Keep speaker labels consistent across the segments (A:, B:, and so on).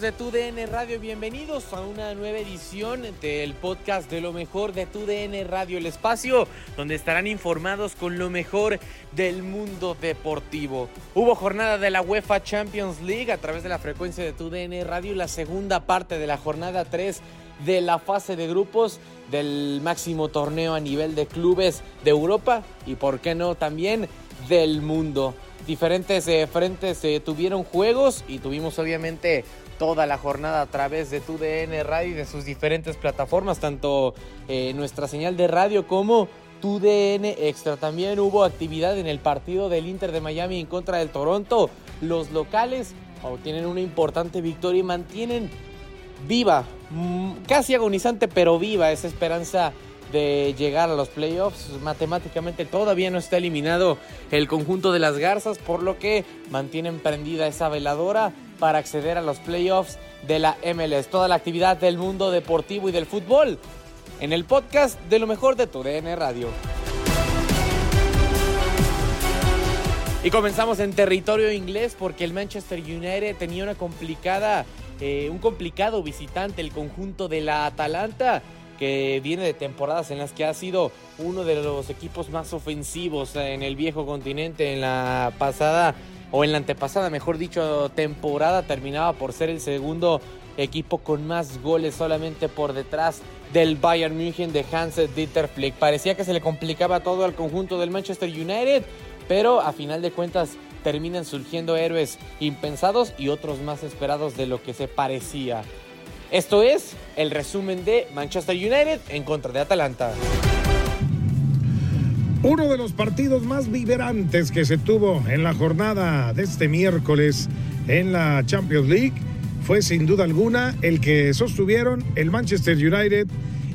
A: Amigos de Tu DN Radio? Bienvenidos a una nueva edición del podcast de lo mejor de Tu DN Radio, el espacio donde estarán informados con lo mejor del mundo deportivo. Hubo jornada de la UEFA Champions League a través de la frecuencia de Tu DN Radio, la segunda parte de la jornada 3 de la fase de grupos del máximo torneo a nivel de clubes de Europa y por qué no también del mundo. Diferentes eh, frentes eh, tuvieron juegos y tuvimos obviamente toda la jornada a través de tu DN Radio y de sus diferentes plataformas, tanto eh, nuestra señal de radio como tu DN Extra. También hubo actividad en el partido del Inter de Miami en contra del Toronto. Los locales obtienen una importante victoria y mantienen viva, mm, casi agonizante, pero viva esa esperanza de llegar a los playoffs. Matemáticamente todavía no está eliminado el conjunto de las Garzas, por lo que mantienen prendida esa veladora para acceder a los playoffs de la MLS. Toda la actividad del mundo deportivo y del fútbol en el podcast de lo mejor de tu DN Radio. Y comenzamos en territorio inglés porque el Manchester United tenía una complicada, eh, un complicado visitante, el conjunto de la Atalanta, que viene de temporadas en las que ha sido uno de los equipos más ofensivos en el viejo continente. En la pasada, o en la antepasada, mejor dicho, temporada, terminaba por ser el segundo equipo con más goles solamente por detrás del Bayern München de Hans Dieter Flick. Parecía que se le complicaba todo al conjunto del Manchester United, pero a final de cuentas terminan surgiendo héroes impensados y otros más esperados de lo que se parecía. Esto es el resumen de Manchester United en contra de Atalanta.
B: Uno de los partidos más vibrantes que se tuvo en la jornada de este miércoles en la Champions League fue sin duda alguna el que sostuvieron el Manchester United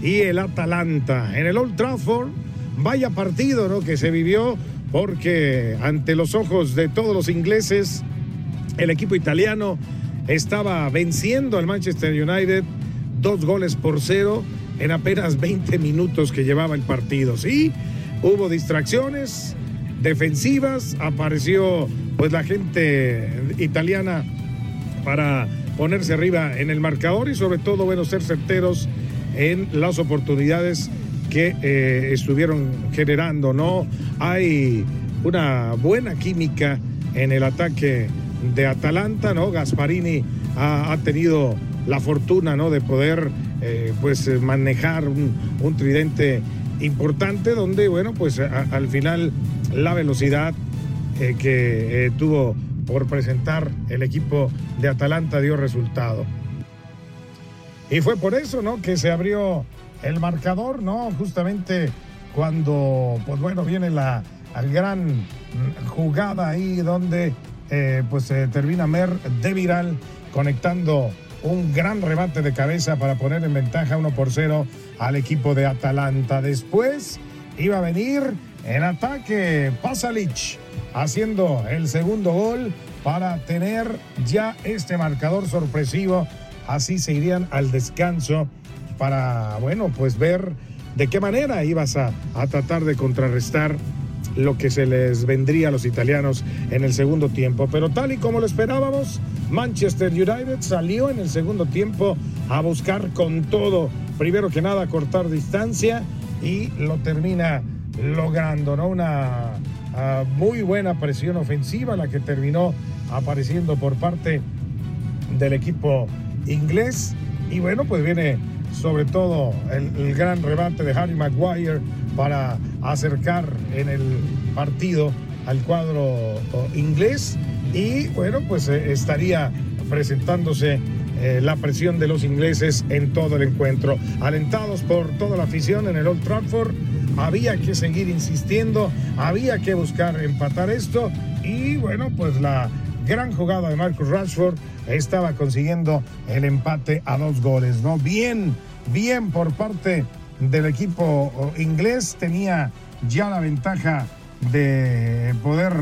B: y el Atalanta. En el Old Trafford, vaya partido ¿no? que se vivió porque ante los ojos de todos los ingleses, el equipo italiano estaba venciendo al Manchester United dos goles por cero en apenas 20 minutos que llevaba el partido. Sí, hubo distracciones defensivas, apareció pues la gente italiana para ponerse arriba en el marcador y sobre todo, bueno, ser certeros en las oportunidades que eh, estuvieron generando, ¿no? Hay una buena química en el ataque de Atalanta, ¿no? Gasparini ha, tenido la fortuna, ¿no? De poder, eh, pues, manejar un, tridente importante donde, bueno, pues al final la velocidad eh, que eh, tuvo por presentar el equipo de Atalanta dio resultado. Y fue por eso, ¿no? Que se abrió el marcador, ¿no? Justamente cuando, pues bueno, viene la, gran jugada ahí donde eh, pues termina Mer de Viral conectando un gran rebate de cabeza para poner en ventaja 1 por 0 al equipo de Atalanta. Después iba a venir en ataque Pasalic haciendo el segundo gol para tener ya este marcador sorpresivo. Así se irían al descanso para, bueno, pues ver de qué manera ibas a, a tratar de contrarrestar lo que se les vendría a los italianos en el segundo tiempo. Pero tal y como lo esperábamos, Manchester United salió en el segundo tiempo a buscar con todo, primero que nada, cortar distancia y lo termina logrando, ¿no? Una uh, muy buena presión ofensiva la que terminó apareciendo por parte del equipo inglés. Y bueno, pues viene sobre todo el, el gran rebate de Harry Maguire para acercar en el partido al cuadro inglés. Y bueno pues eh, estaría presentándose eh, la presión de los ingleses en todo el encuentro. Alentados por toda la afición en el Old Trafford había que seguir insistiendo había que buscar empatar esto. Y bueno pues la gran jugada de Marcus Rashford. Estaba consiguiendo el empate a dos goles no bien bien por parte del equipo inglés. Tenía ya la ventaja de poder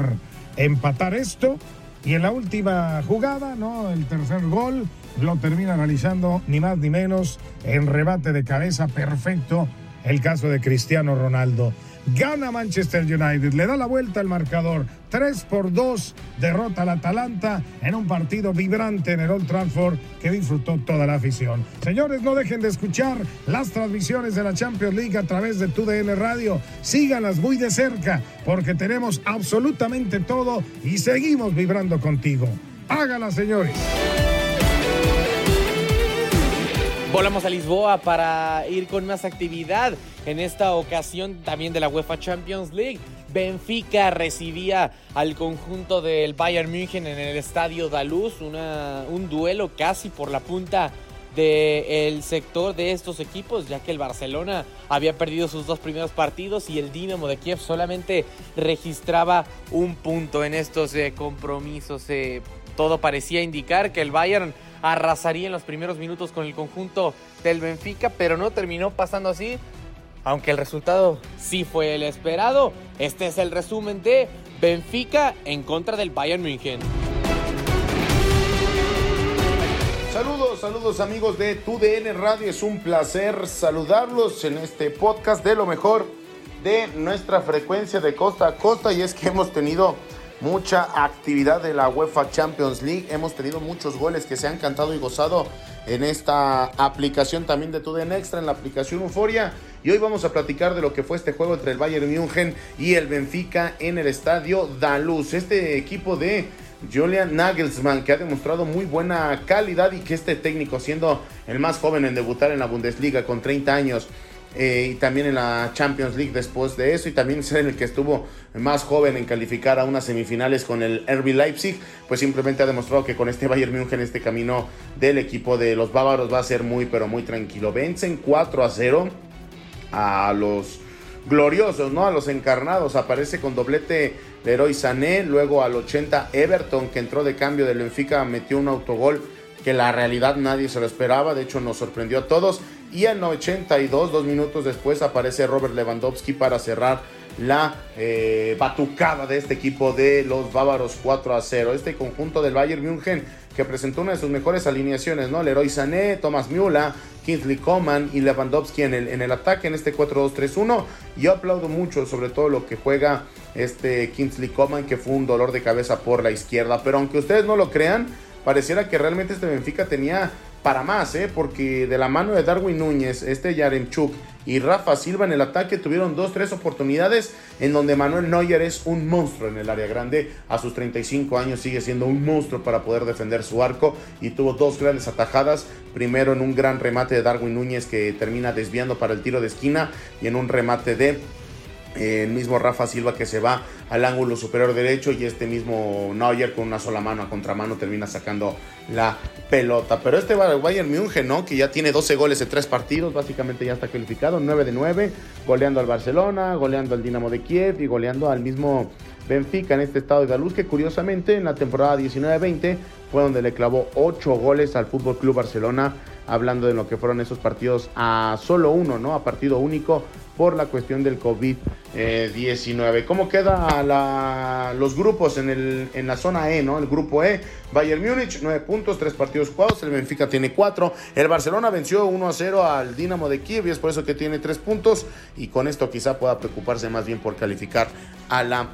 B: empatar esto. Y en la última jugada, ¿no? El tercer gol lo termina analizando ni más ni menos en rebate de cabeza perfecto el caso de Cristiano Ronaldo. Gana Manchester United, le da la vuelta al marcador. 3 por 2, derrota al Atalanta en un partido vibrante en el Old Trafford que disfrutó toda la afición. Señores, no dejen de escuchar las transmisiones de la Champions League a través de TUDN Radio. Síganlas muy de cerca porque tenemos absolutamente todo y seguimos vibrando contigo. Hágala, señores.
A: Volamos a Lisboa para ir con más actividad. En esta ocasión también de la UEFA Champions League. Benfica recibía al conjunto del Bayern München en el estadio Daluz, una, un duelo casi por la punta del sector de estos equipos, ya que el Barcelona había perdido sus dos primeros partidos y el Dinamo de Kiev solamente registraba un punto en estos eh, compromisos. Eh, todo parecía indicar que el Bayern arrasaría en los primeros minutos con el conjunto del Benfica, pero no terminó pasando así. Aunque el resultado sí fue el esperado, este es el resumen de Benfica en contra del Bayern München.
C: Saludos, saludos amigos de TUDN Radio, es un placer saludarlos en este podcast de lo mejor de nuestra frecuencia de costa a costa y es que hemos tenido mucha actividad de la UEFA Champions League. Hemos tenido muchos goles que se han cantado y gozado en esta aplicación también de TUDN Extra, en la aplicación Euforia. Y hoy vamos a platicar de lo que fue este juego entre el Bayern München y el Benfica en el estadio Daluz. Este equipo de Julian Nagelsmann, que ha demostrado muy buena calidad y que este técnico, siendo el más joven en debutar en la Bundesliga con 30 años, eh, y también en la Champions League después de eso y también ser el que estuvo más joven en calificar a unas semifinales con el RB Leipzig, pues simplemente ha demostrado que con este Bayern München este camino del equipo de los bávaros va a ser muy pero muy tranquilo. Vencen 4 a 0 a los gloriosos, ¿no? A los encarnados. Aparece con doblete Leroy Sané, luego al 80 Everton que entró de cambio del Benfica metió un autogol que la realidad nadie se lo esperaba, de hecho nos sorprendió a todos. Y en 82, dos minutos después, aparece Robert Lewandowski para cerrar la eh, batucada de este equipo de los bávaros 4 a 0. Este conjunto del Bayern München que presentó una de sus mejores alineaciones, ¿no? Leroy Sané, Thomas Müller, Kingsley Coman y Lewandowski en el, en el ataque en este 4-2-3-1. Yo aplaudo mucho sobre todo lo que juega este Kingsley Coman, que fue un dolor de cabeza por la izquierda. Pero aunque ustedes no lo crean, pareciera que realmente este Benfica tenía para más, ¿eh? porque de la mano de Darwin Núñez, este Yaremchuk y Rafa Silva en el ataque tuvieron dos, tres oportunidades en donde Manuel Neuer es un monstruo en el área grande. A sus 35 años sigue siendo un monstruo para poder defender su arco y tuvo dos grandes atajadas. Primero en un gran remate de Darwin Núñez que termina desviando para el tiro de esquina y en un remate de el mismo Rafa Silva que se va al ángulo superior derecho y este mismo Neuer con una sola mano a contramano termina sacando la pelota. Pero este Bayern München, ¿no? Que ya tiene 12 goles en 3 partidos, básicamente ya está calificado, 9 de 9, goleando al Barcelona, goleando al Dinamo de Kiev y goleando al mismo Benfica en este estado de la luz que curiosamente en la temporada 19-20 fue donde le clavó 8 goles al Fútbol Club Barcelona, hablando de lo que fueron esos partidos a solo uno, ¿no? A partido único por la cuestión del COVID-19. ¿Cómo quedan los grupos en la zona E, ¿no? El grupo E, Bayern Múnich, 9 puntos, 3 partidos jugados, el Benfica tiene 4, el Barcelona venció 1 a 0 al Dinamo de Kiev y es por eso que tiene 3 puntos y con esto quizá pueda preocuparse más bien por calificar a la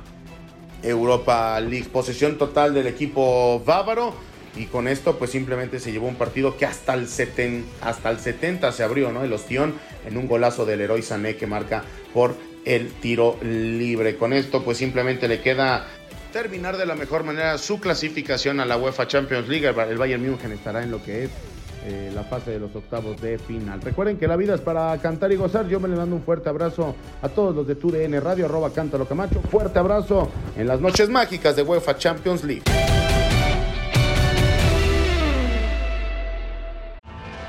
C: Europa League. Posesión total del equipo bávaro y con esto pues simplemente se llevó un partido que hasta el, hasta el 70 se abrió, ¿no? El ostión en un golazo del héroe Sané que marca por el tiro libre. Con esto pues simplemente le queda terminar de la mejor manera su clasificación a la UEFA Champions League. El Bayern München estará en lo que es eh, la fase de los octavos de final. Recuerden que la vida es para cantar y gozar. Yo me le mando un fuerte abrazo a todos los de TUDN Radio, arroba Cántalo Camacho. Fuerte abrazo en las noches mágicas de UEFA Champions League.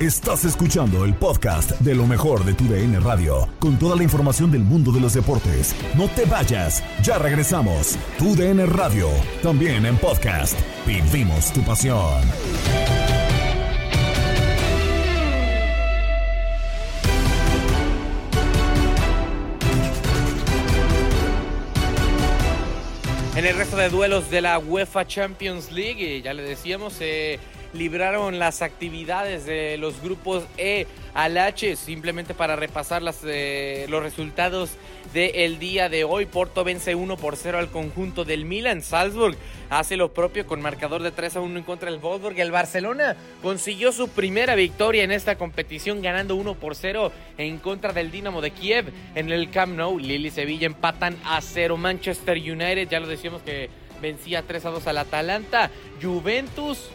D: Estás escuchando el podcast de lo mejor de tu DN Radio, con toda la información del mundo de los deportes. No te vayas, ya regresamos. Tu DN Radio, también en podcast. Vivimos tu pasión.
A: En el resto de duelos de la UEFA Champions League, ya le decíamos, eh, libraron las actividades de los grupos E al H, simplemente para repasar las, eh, los resultados del día de hoy. Porto vence 1 por 0 al conjunto del Milan. Salzburg hace lo propio con marcador de 3 a 1 en contra del Wolfsburg. El Barcelona consiguió su primera victoria en esta competición ganando 1 por 0 en contra del Dinamo de Kiev en el Camp Nou. Lille y Sevilla empatan a 0. Manchester United, ya lo decíamos que vencía 3 a 2 al Atalanta. Juventus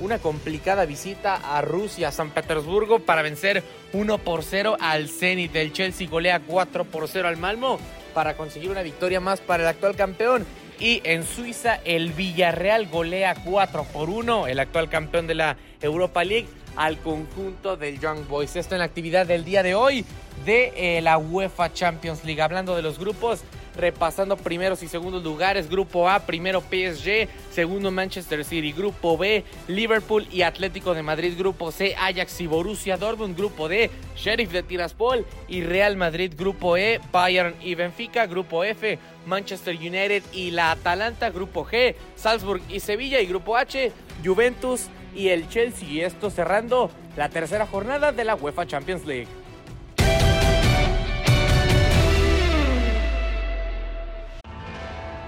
A: una complicada visita a Rusia, San Petersburgo, para vencer 1 por 0 al Zenit. El Chelsea golea 4 por 0 al Malmo para conseguir una victoria más para el actual campeón. Y en Suiza, el Villarreal golea 4 por 1, el actual campeón de la Europa League, al conjunto del Young Boys. Esto en la actividad del día de hoy de eh, la UEFA Champions League. Hablando de los grupos, repasando primeros y segundos lugares. Grupo A, primero PSG, segundo Manchester City. Grupo B, Liverpool y Atlético de Madrid. Grupo C, Ajax y Borussia Dortmund. Grupo D, Sheriff de Tiraspol y Real Madrid. Grupo E, Bayern y Benfica. Grupo F, Manchester United y la Atalanta. Grupo G, Salzburg y Sevilla. Y Grupo H, Juventus y el Chelsea. Y esto cerrando la tercera jornada de la UEFA Champions League.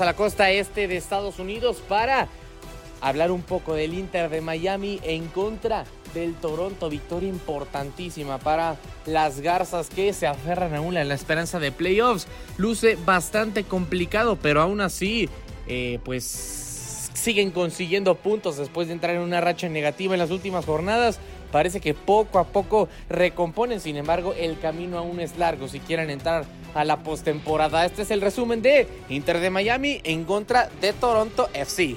A: A la costa este de Estados Unidos para hablar un poco del Inter de Miami en contra del Toronto. Victoria importantísima para las Garzas que se aferran aún a la esperanza de playoffs. Luce bastante complicado, pero aún así, eh, pues siguen consiguiendo puntos después de entrar en una racha negativa en las últimas jornadas. Parece que poco a poco recomponen, sin embargo, el camino aún es largo si quieren entrar a la postemporada. Este es el resumen de Inter de Miami en contra de Toronto FC.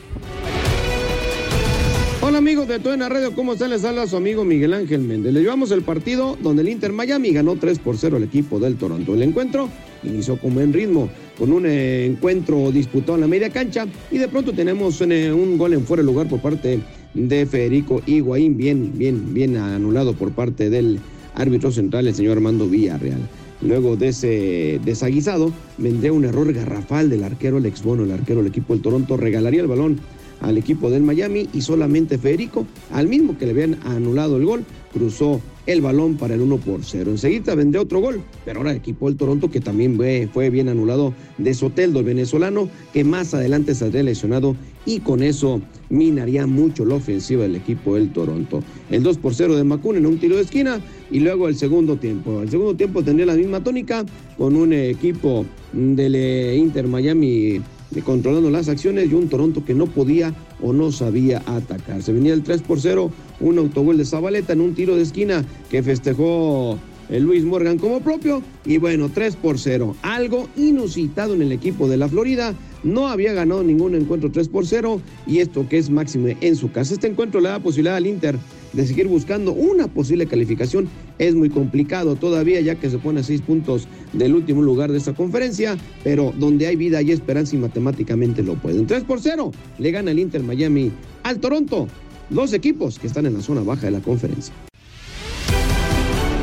E: Hola amigos de Tuena Radio, ¿cómo están? Les habla su amigo Miguel Ángel Méndez. Le llevamos el partido donde el Inter Miami ganó 3 por 0 al equipo del Toronto. El encuentro inició con buen ritmo, con un eh, encuentro disputado en la media cancha y de pronto tenemos eh, un gol en fuera de lugar por parte de Federico Higuaín, bien, bien, bien anulado por parte del árbitro central, el señor Armando Villarreal. Luego de ese desaguisado, vendría un error garrafal del arquero Alex Bono, el arquero del equipo del Toronto, regalaría el balón al equipo del Miami y solamente Federico, al mismo que le habían anulado el gol, cruzó el balón para el 1 por 0. Enseguida vendría otro gol, pero ahora el equipo del Toronto que también fue, bien anulado de Soteldo, el venezolano, que más adelante saldría lesionado y con eso minaría mucho la ofensiva del equipo del Toronto. El 2 por 0 de Macun en un tiro de esquina y luego el segundo tiempo. El segundo tiempo tendría la misma tónica con un equipo del eh, Inter Miami controlando las acciones y un Toronto que no podía o no sabía atacar. Se venía el 3 por 0, un autogol de Zabaleta en un tiro de esquina que festejó el Luis Morgan como propio y bueno, 3 por 0. Algo inusitado en el equipo de la Florida. No había ganado ningún encuentro 3 por 0 y esto que es máximo en su casa. Este encuentro le da posibilidad al Inter de seguir buscando una posible calificación es muy complicado todavía ya que se pone a seis puntos del último lugar de esta conferencia, pero donde hay vida y esperanza y matemáticamente lo pueden. 3 por 0 le gana el Inter Miami al Toronto, dos equipos que están en la zona baja de la conferencia.